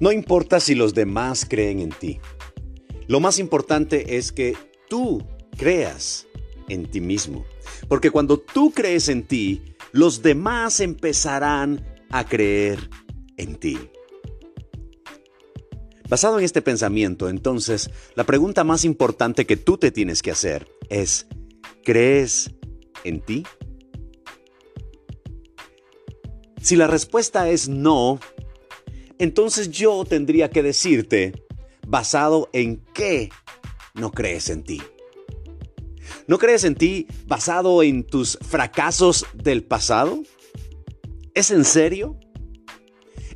No importa si los demás creen en ti. Lo más importante es que tú creas en ti mismo. Porque cuando tú crees en ti, los demás empezarán a creer en ti. Basado en este pensamiento, entonces, la pregunta más importante que tú te tienes que hacer es, ¿crees en ti? Si la respuesta es no, entonces yo tendría que decirte, basado en qué no crees en ti. ¿No crees en ti basado en tus fracasos del pasado? ¿Es en serio?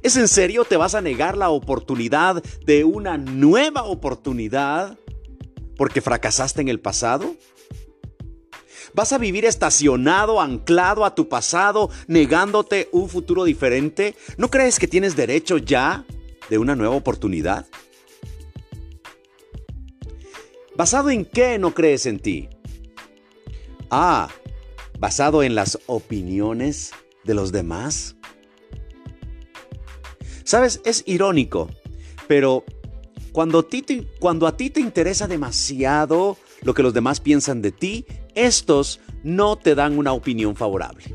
¿Es en serio te vas a negar la oportunidad de una nueva oportunidad porque fracasaste en el pasado? ¿Vas a vivir estacionado, anclado a tu pasado, negándote un futuro diferente? ¿No crees que tienes derecho ya de una nueva oportunidad? ¿Basado en qué no crees en ti? Ah, basado en las opiniones de los demás. Sabes, es irónico, pero cuando, cuando, a ti te interesa demasiado lo que los demás piensan de ti, estos no te dan una opinión favorable.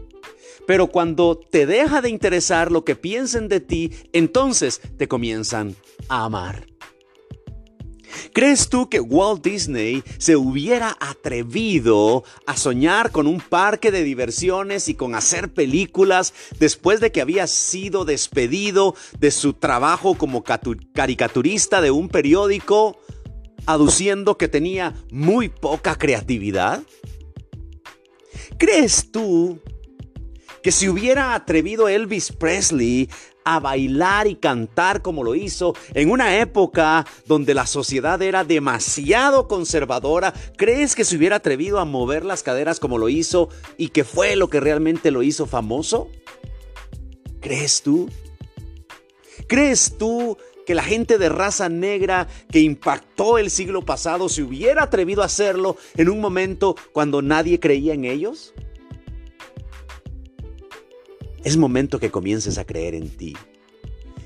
Pero cuando te deja de interesar lo que piensen de ti, entonces te comienzan a amar. ¿Crees tú que Walt Disney se hubiera atrevido a soñar con un parque de diversiones y con hacer películas después de que había sido despedido de su trabajo como caricaturista de un periódico, aduciendo que tenía muy poca creatividad? ¿Crees tú que si hubiera atrevido Elvis Presley a bailar y cantar como lo hizo en una época donde la sociedad era demasiado conservadora, ¿crees que se hubiera atrevido a mover las caderas como lo hizo y que fue lo que realmente lo hizo famoso? ¿Crees tú? ¿Crees tú que la gente de raza negra que impactó el siglo pasado se hubiera atrevido a hacerlo en un momento cuando nadie creía en ellos? Es momento que comiences a creer en ti,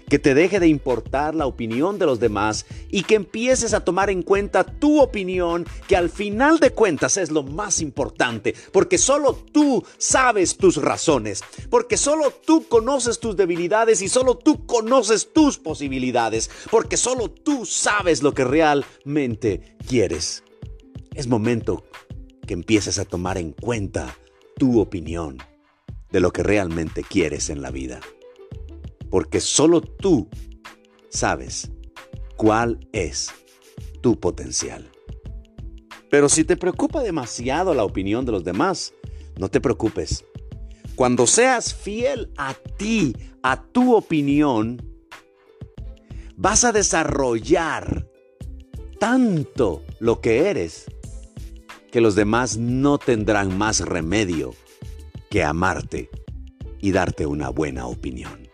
que te deje de importar la opinión de los demás y que empieces a tomar en cuenta tu opinión, que al final de cuentas es lo más importante, porque solo tú sabes tus razones, porque solo tú conoces tus debilidades y solo tú conoces tus posibilidades, porque solo tú sabes lo que realmente quieres. Es momento que empieces a tomar en cuenta tu opinión de lo que realmente quieres en la vida. Porque solo tú sabes cuál es tu potencial. Pero si te preocupa demasiado la opinión de los demás, no te preocupes. Cuando seas fiel a ti, a tu opinión, vas a desarrollar tanto lo que eres que los demás no tendrán más remedio que amarte y darte una buena opinión.